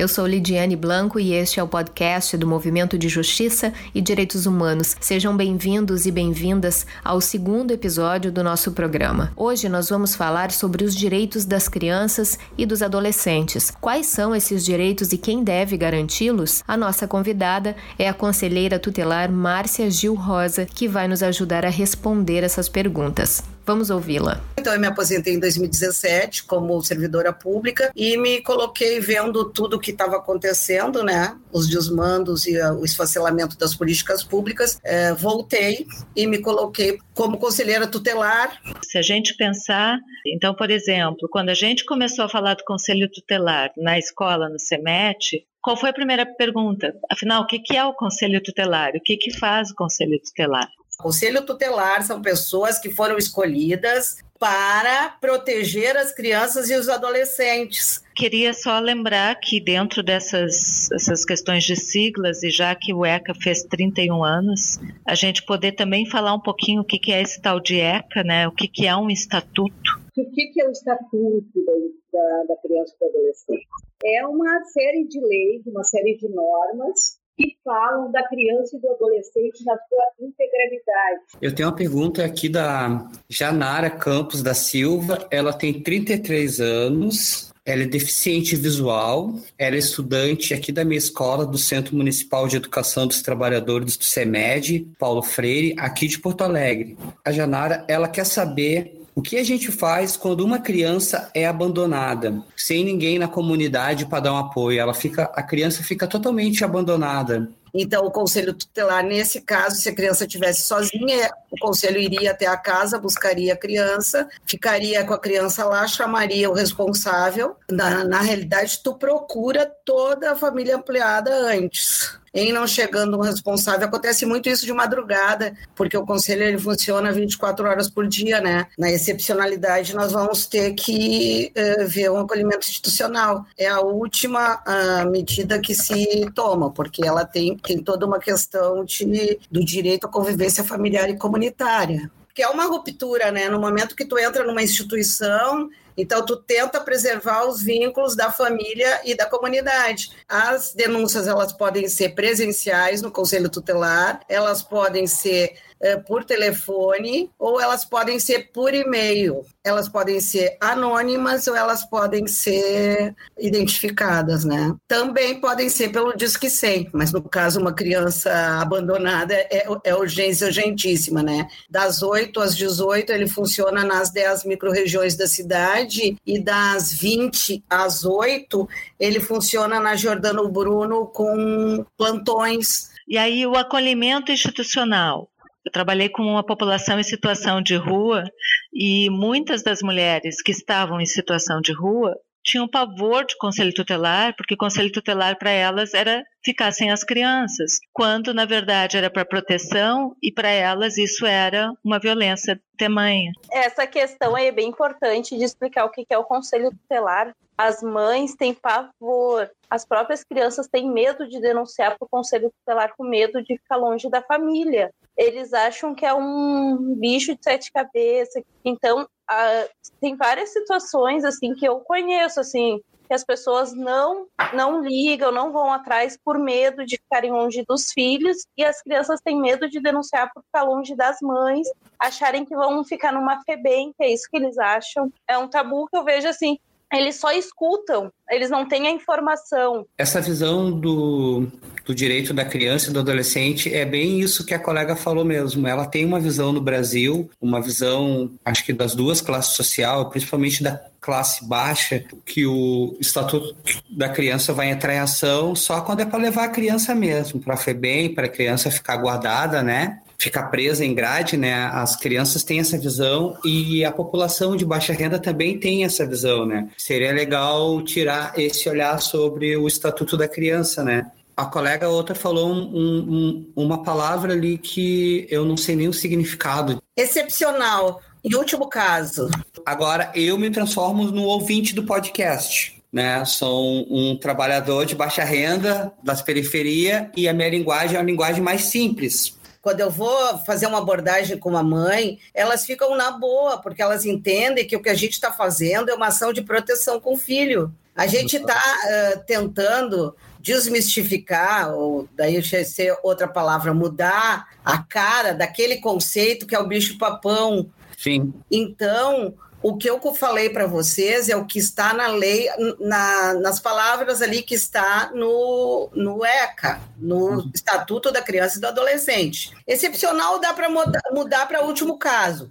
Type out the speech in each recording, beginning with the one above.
Eu sou Lidiane Blanco e este é o podcast do Movimento de Justiça e Direitos Humanos. Sejam bem-vindos e bem-vindas ao segundo episódio do nosso programa. Hoje nós vamos falar sobre os direitos das crianças e dos adolescentes. Quais são esses direitos e quem deve garanti-los? A nossa convidada é a conselheira tutelar Márcia Gil Rosa, que vai nos ajudar a responder essas perguntas. Vamos ouvi-la. Então, eu me aposentei em 2017 como servidora pública e me coloquei vendo tudo o que estava acontecendo, né? Os desmandos e o esfacelamento das políticas públicas. É, voltei e me coloquei como conselheira tutelar. Se a gente pensar, então, por exemplo, quando a gente começou a falar do conselho tutelar na escola, no SEMET, qual foi a primeira pergunta? Afinal, o que é o conselho tutelar? O que, que faz o conselho tutelar? Conselho tutelar são pessoas que foram escolhidas para proteger as crianças e os adolescentes. Queria só lembrar que dentro dessas essas questões de siglas, e já que o ECA fez 31 anos, a gente poder também falar um pouquinho o que é esse tal de ECA, né? o que é um estatuto. O que é o estatuto da, da criança e do adolescente? É uma série de leis, uma série de normas que falam da criança e do adolescente na sua integralidade. Eu tenho uma pergunta aqui da Janara Campos da Silva. Ela tem 33 anos. Ela é deficiente visual, ela é estudante aqui da minha escola, do Centro Municipal de Educação dos Trabalhadores do CEMED, Paulo Freire, aqui de Porto Alegre. A Janara, ela quer saber o que a gente faz quando uma criança é abandonada, sem ninguém na comunidade para dar um apoio? Ela fica, a criança fica totalmente abandonada. Então, o conselho tutelar, nesse caso, se a criança estivesse sozinha, o conselho iria até a casa, buscaria a criança, ficaria com a criança lá, chamaria o responsável. Na, na realidade, tu procura toda a família ampliada antes em não chegando um responsável. Acontece muito isso de madrugada, porque o conselho ele funciona 24 horas por dia, né? Na excepcionalidade, nós vamos ter que uh, ver um acolhimento institucional. É a última uh, medida que se toma, porque ela tem, tem toda uma questão de, do direito à convivência familiar e comunitária que é uma ruptura, né? No momento que tu entra numa instituição, então, tu tenta preservar os vínculos da família e da comunidade. As denúncias, elas podem ser presenciais no Conselho Tutelar, elas podem ser por telefone ou elas podem ser por e-mail. Elas podem ser anônimas ou elas podem ser identificadas, né? Também podem ser pelo Disque 100, mas no caso uma criança abandonada é, é urgência urgentíssima, né? Das 8 às 18 ele funciona nas 10 microrregiões da cidade e das 20 às 8 ele funciona na Jordano Bruno com plantões e aí o acolhimento institucional, eu trabalhei com uma população em situação de rua e muitas das mulheres que estavam em situação de rua tinham pavor de conselho tutelar, porque conselho tutelar para elas era ficar sem as crianças, quando na verdade era para proteção e para elas isso era uma violência tamanha. Essa questão é bem importante de explicar o que é o conselho tutelar. As mães têm pavor, as próprias crianças têm medo de denunciar para o conselho tutelar com medo de ficar longe da família eles acham que é um bicho de sete cabeças. Então, tem várias situações assim que eu conheço assim que as pessoas não não ligam, não vão atrás por medo de ficarem longe dos filhos e as crianças têm medo de denunciar por ficar longe das mães, acharem que vão ficar numa FEBEM, que é isso que eles acham. É um tabu que eu vejo assim, eles só escutam, eles não têm a informação. Essa visão do, do direito da criança e do adolescente é bem isso que a colega falou mesmo. Ela tem uma visão no Brasil, uma visão, acho que das duas classes sociais, principalmente da classe baixa, que o Estatuto da Criança vai entrar em ação só quando é para levar a criança mesmo, para a FEBEM, para a criança ficar guardada, né? Ficar presa em grade, né? As crianças têm essa visão e a população de baixa renda também tem essa visão, né? Seria legal tirar esse olhar sobre o estatuto da criança, né? A colega outra falou um, um, uma palavra ali que eu não sei nem o significado. Excepcional. Em último caso. Agora eu me transformo no ouvinte do podcast. Né, sou um trabalhador de baixa renda, das periferias, e a minha linguagem é uma linguagem mais simples, quando eu vou fazer uma abordagem com uma mãe, elas ficam na boa, porque elas entendem que o que a gente está fazendo é uma ação de proteção com o filho. A gente está uh, tentando desmistificar, ou daí ser outra palavra, mudar a cara daquele conceito que é o bicho-papão. Sim. Então, o que eu falei para vocês é o que está na lei, na, nas palavras ali que está no, no ECA, no uhum. Estatuto da Criança e do Adolescente. Excepcional dá para mudar, para último caso.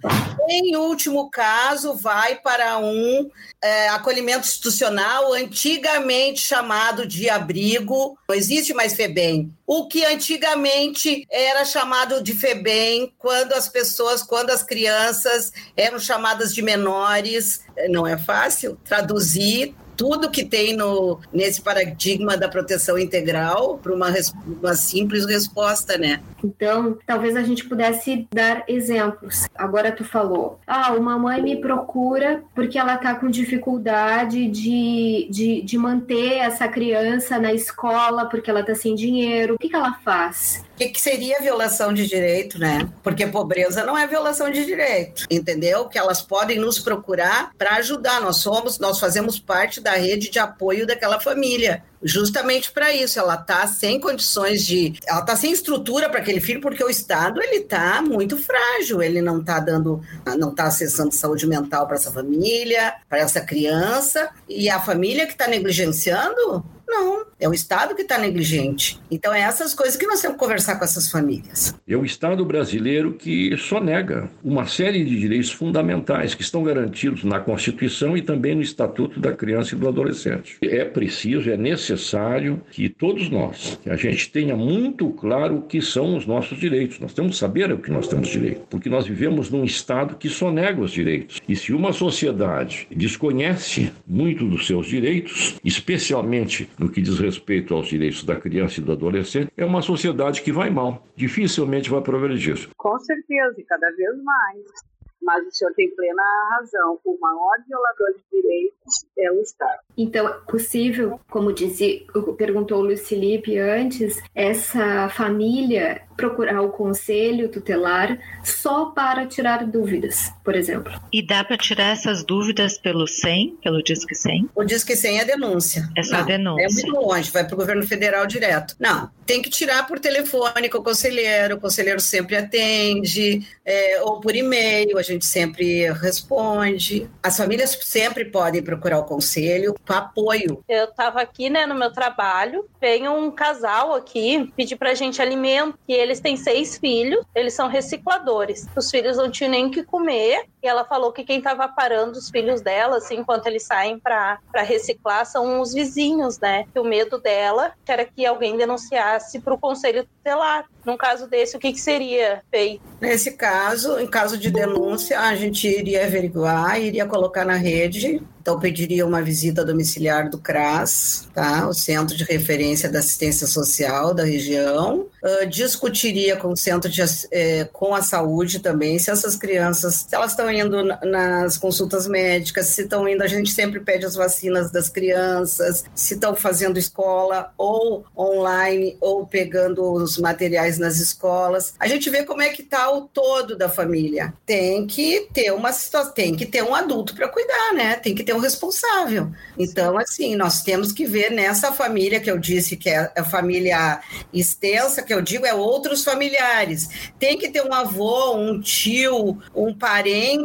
Em último caso, vai para um é, acolhimento institucional, antigamente chamado de abrigo, não existe mais FEBEM. O que antigamente era chamado de FEBEM, quando as pessoas, quando as crianças eram chamadas de menores, não é fácil traduzir tudo que tem no, nesse paradigma da proteção integral para uma, uma simples resposta, né? Então, talvez a gente pudesse dar exemplos. Agora tu falou, ah, uma mãe me procura porque ela está com dificuldade de, de, de manter essa criança na escola porque ela está sem dinheiro. O que, que ela faz? Que, que seria violação de direito, né? Porque pobreza não é violação de direito, entendeu? Que elas podem nos procurar para ajudar. Nós somos, nós fazemos parte da rede de apoio daquela família justamente para isso. Ela está sem condições de, ela está sem estrutura para aquele filho porque o Estado ele está muito frágil. Ele não está dando, não está acessando saúde mental para essa família, para essa criança e a família que está negligenciando não, é o Estado que está negligente. Então, é essas coisas que nós temos que conversar com essas famílias. É o Estado brasileiro que só nega uma série de direitos fundamentais que estão garantidos na Constituição e também no Estatuto da Criança e do Adolescente. É preciso, é necessário que todos nós, que a gente tenha muito claro o que são os nossos direitos. Nós temos que saber o que nós temos direito, porque nós vivemos num Estado que só nega os direitos. E se uma sociedade desconhece muito dos seus direitos, especialmente no que diz respeito aos direitos da criança e do adolescente, é uma sociedade que vai mal, dificilmente vai progredir. Com certeza, e cada vez mais. Mas o senhor tem plena razão. O maior violador de direitos é o Estado. Então, é possível, como disse, perguntou o Luiz Felipe antes, essa família procurar o conselho tutelar só para tirar dúvidas, por exemplo. E dá para tirar essas dúvidas pelo 100, pelo Disque 100? O Disque 100 é denúncia. É só Não, denúncia. É muito longe, vai para o governo federal direto. Não, tem que tirar por telefone com o conselheiro, o conselheiro sempre atende, é, ou por e-mail, a gente sempre responde. As famílias sempre podem procurar o conselho apoio. Eu estava aqui, né, no meu trabalho, vem um casal aqui pedir para a gente alimento, que eles têm seis filhos, eles são recicladores. Os filhos não tinham nem o que comer, e ela falou que quem estava parando os filhos dela, assim, enquanto eles saem para reciclar, são os vizinhos, né? Que o medo dela era que alguém denunciasse para o conselho tutelar. Num caso desse, o que, que seria feito? Nesse caso, em caso de denúncia, a gente iria averiguar, iria colocar na rede então, pediria uma visita domiciliar do CRAS, tá? o Centro de Referência da Assistência Social da região, uh, discutiria com o Centro de, eh, com a saúde também, se essas crianças, se elas estão indo nas consultas médicas, se estão indo, a gente sempre pede as vacinas das crianças, se estão fazendo escola ou online, ou pegando os materiais nas escolas. A gente vê como é que está o todo da família. Tem que ter uma situação, tem que ter um adulto para cuidar, né? Tem que ter um responsável. Então, assim, nós temos que ver nessa família que eu disse que é a família extensa, que eu digo é outros familiares. Tem que ter um avô, um tio, um parente,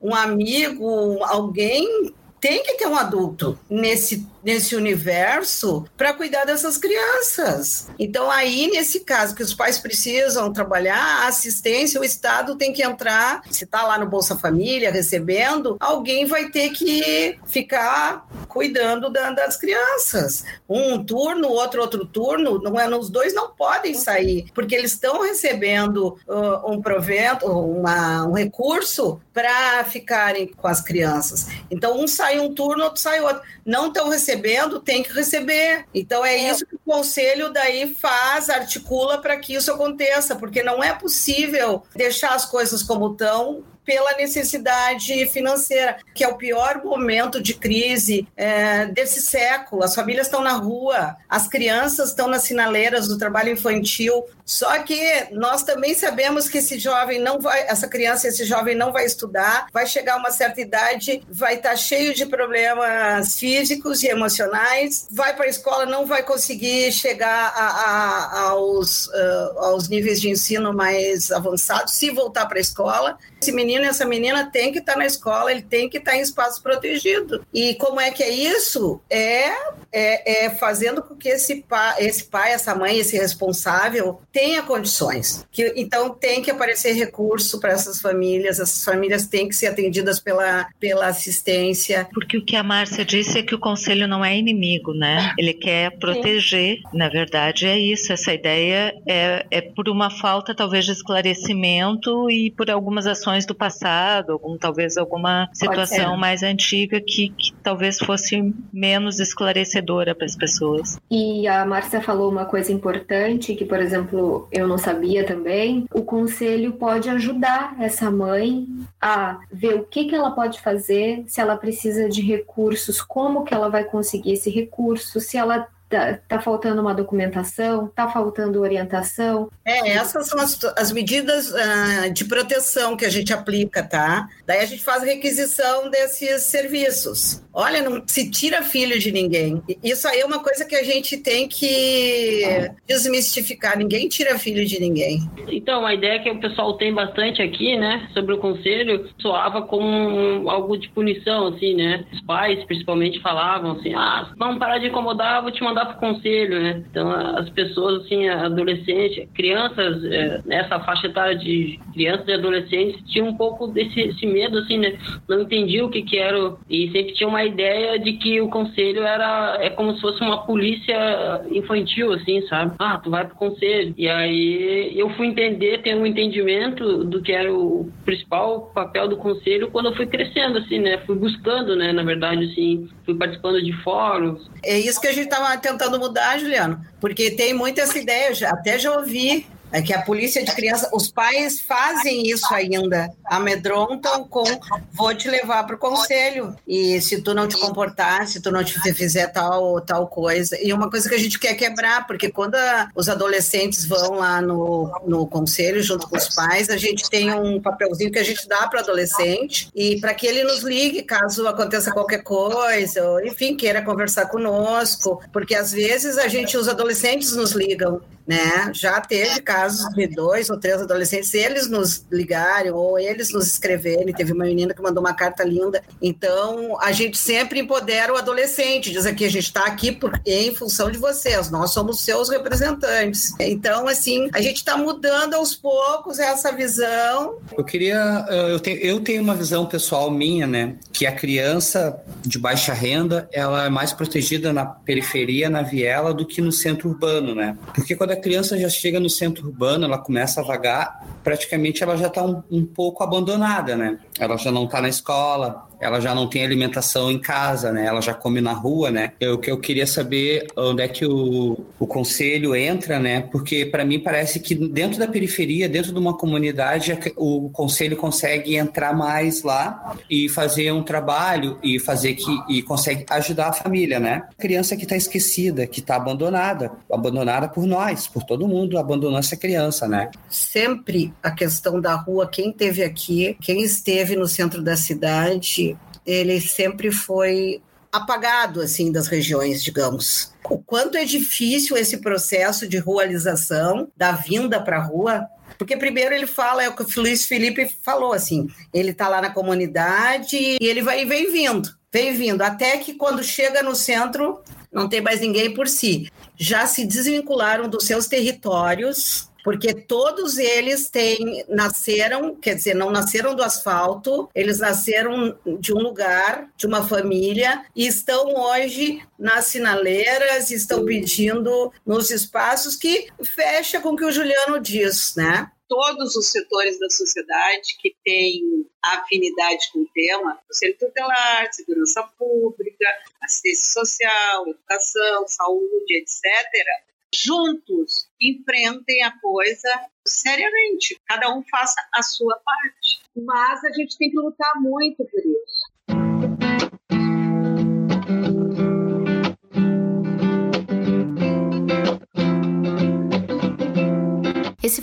um amigo, alguém tem que ter um adulto nesse nesse universo para cuidar dessas crianças. Então, aí, nesse caso, que os pais precisam trabalhar, a assistência, o Estado tem que entrar, se está lá no Bolsa Família recebendo, alguém vai ter que ficar cuidando da, das crianças. Um turno, outro outro turno, não é, os dois não podem sair, porque eles estão recebendo uh, um provento, uma, um recurso para ficarem com as crianças. Então, um sai um turno, outro sai outro. Não estão recebendo recebendo, tem que receber. Então é, é. isso que o conselho daí faz, articula para que isso aconteça, porque não é possível deixar as coisas como estão pela necessidade financeira, que é o pior momento de crise é, desse século. As famílias estão na rua, as crianças estão nas sinaleiras do trabalho infantil Só que nós também sabemos que esse jovem não vai, essa criança, esse jovem não vai estudar, vai chegar a uma certa idade, vai estar cheio de problemas físicos e emocionais, vai para a escola, não vai conseguir chegar a, a, aos, uh, aos níveis de ensino mais avançados, se voltar para a escola. Esse menino e essa menina tem que estar na escola, ele tem que estar em espaço protegido. E como é que é isso? É, é, é fazendo com que esse pai, esse pai, essa mãe, esse responsável tenha condições. Que, então tem que aparecer recurso para essas famílias, essas famílias têm que ser atendidas pela, pela assistência. Porque o que a Márcia disse é que o conselho não é inimigo, né? Ele quer proteger. Sim. Na verdade, é isso. Essa ideia é, é por uma falta, talvez, de esclarecimento e por algumas ações do passado, algum, talvez alguma situação mais antiga que, que talvez fosse menos esclarecedora para as pessoas. E a Márcia falou uma coisa importante que, por exemplo, eu não sabia também. O conselho pode ajudar essa mãe a ver o que, que ela pode fazer, se ela precisa de recursos, como que ela vai conseguir esse recurso, se ela Tá, tá, faltando uma documentação, tá faltando orientação. É, essas são as, as medidas uh, de proteção que a gente aplica, tá? Daí a gente faz requisição desses serviços. Olha, não se tira filho de ninguém. Isso aí é uma coisa que a gente tem que desmistificar. Ninguém tira filho de ninguém. Então, a ideia que o pessoal tem bastante aqui, né, sobre o conselho, soava como algo de punição, assim, né? Os pais, principalmente, falavam assim: ah, vamos parar de incomodar, vou te mandar mandar para conselho, né? Então, as pessoas, assim, adolescentes, crianças, é, nessa faixa etária de crianças e adolescentes, tinham um pouco desse medo, assim, né? Não entendiam o que que era e sempre tinha uma ideia de que o conselho era é como se fosse uma polícia infantil, assim, sabe? Ah, tu vai pro conselho. E aí eu fui entender, ter um entendimento do que era o principal papel do conselho quando eu fui crescendo, assim, né? Fui buscando, né? Na verdade, assim, fui participando de fóruns. É isso que a gente tava tentando mudar, Juliano, porque tem muita essa ideia, até já ouvi é que a polícia de criança, os pais fazem isso ainda, amedrontam com vou te levar para o conselho e se tu não te comportar, se tu não te fizer tal tal coisa. E uma coisa que a gente quer quebrar, porque quando a, os adolescentes vão lá no, no conselho junto com os pais, a gente tem um papelzinho que a gente dá para o adolescente e para que ele nos ligue caso aconteça qualquer coisa, ou enfim, queira conversar conosco, porque às vezes a gente, os adolescentes nos ligam né? Já teve casos de dois ou três adolescentes, eles nos ligaram ou eles nos escreverem. Teve uma menina que mandou uma carta linda. Então, a gente sempre empodera o adolescente, diz aqui: a gente está aqui por, em função de vocês, nós somos seus representantes. Então, assim, a gente está mudando aos poucos essa visão. Eu queria, eh, eu tenho, eu tenho uma visão pessoal minha, né? Que a criança de baixa renda ela é mais protegida na periferia, na viela, do que no centro urbano, né? Porque quando a a criança já chega no centro urbano, ela começa a vagar, praticamente ela já está um, um, pouco abandonada, né? Ela já não está na escola, ela já não tem alimentação em casa, né? Ela já come na rua, né? O que eu queria saber onde é que o, o conselho entra, né? Porque para mim parece que dentro da periferia, dentro de uma comunidade, o conselho consegue entrar mais lá e fazer um trabalho e fazer que e consegue ajudar a família, né? A criança que está esquecida, que está abandonada, abandonada por nós, por todo mundo, abandonou essa criança, né? Sempre a questão da rua, quem teve aqui, quem esteve no centro da cidade ele sempre foi apagado assim das regiões, digamos. O quanto é difícil esse processo de rualização, da vinda para a rua, porque primeiro ele fala, é o que o Luiz Felipe falou, assim, ele está lá na comunidade e ele vai vem vindo, vem vindo, até que quando chega no centro não tem mais ninguém por si. Já se desvincularam dos seus territórios, porque todos eles têm nasceram, quer dizer, não nasceram do asfalto, eles nasceram de um lugar, de uma família e estão hoje nas sinaleiras, estão pedindo nos espaços que fecha com o que o Juliano diz, né? todos os setores da sociedade que têm afinidade com o tema, conselho tutelar, segurança pública, assistência social, educação, saúde, etc., juntos enfrentem a coisa seriamente. Cada um faça a sua parte. Mas a gente tem que lutar muito por isso.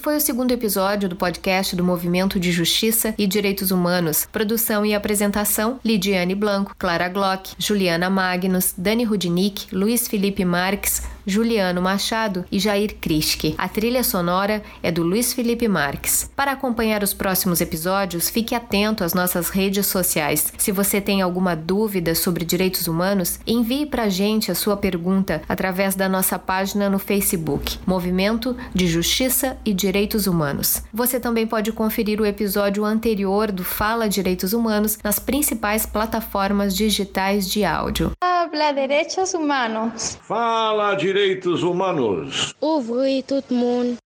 foi o segundo episódio do podcast do Movimento de Justiça e Direitos Humanos. Produção e apresentação: Lidiane Blanco, Clara Glock, Juliana Magnus, Dani Rudnick, Luiz Felipe Marques, Juliano Machado e Jair Krischke. A trilha sonora é do Luiz Felipe Marques. Para acompanhar os próximos episódios, fique atento às nossas redes sociais. Se você tem alguma dúvida sobre direitos humanos, envie para a gente a sua pergunta através da nossa página no Facebook, Movimento de Justiça e Direitos Humanos. Você também pode conferir o episódio anterior do Fala Direitos Humanos nas principais plataformas digitais de áudio. Habla Direitos Humanos. Fala Direitos Humanos. Ouvir todo mundo.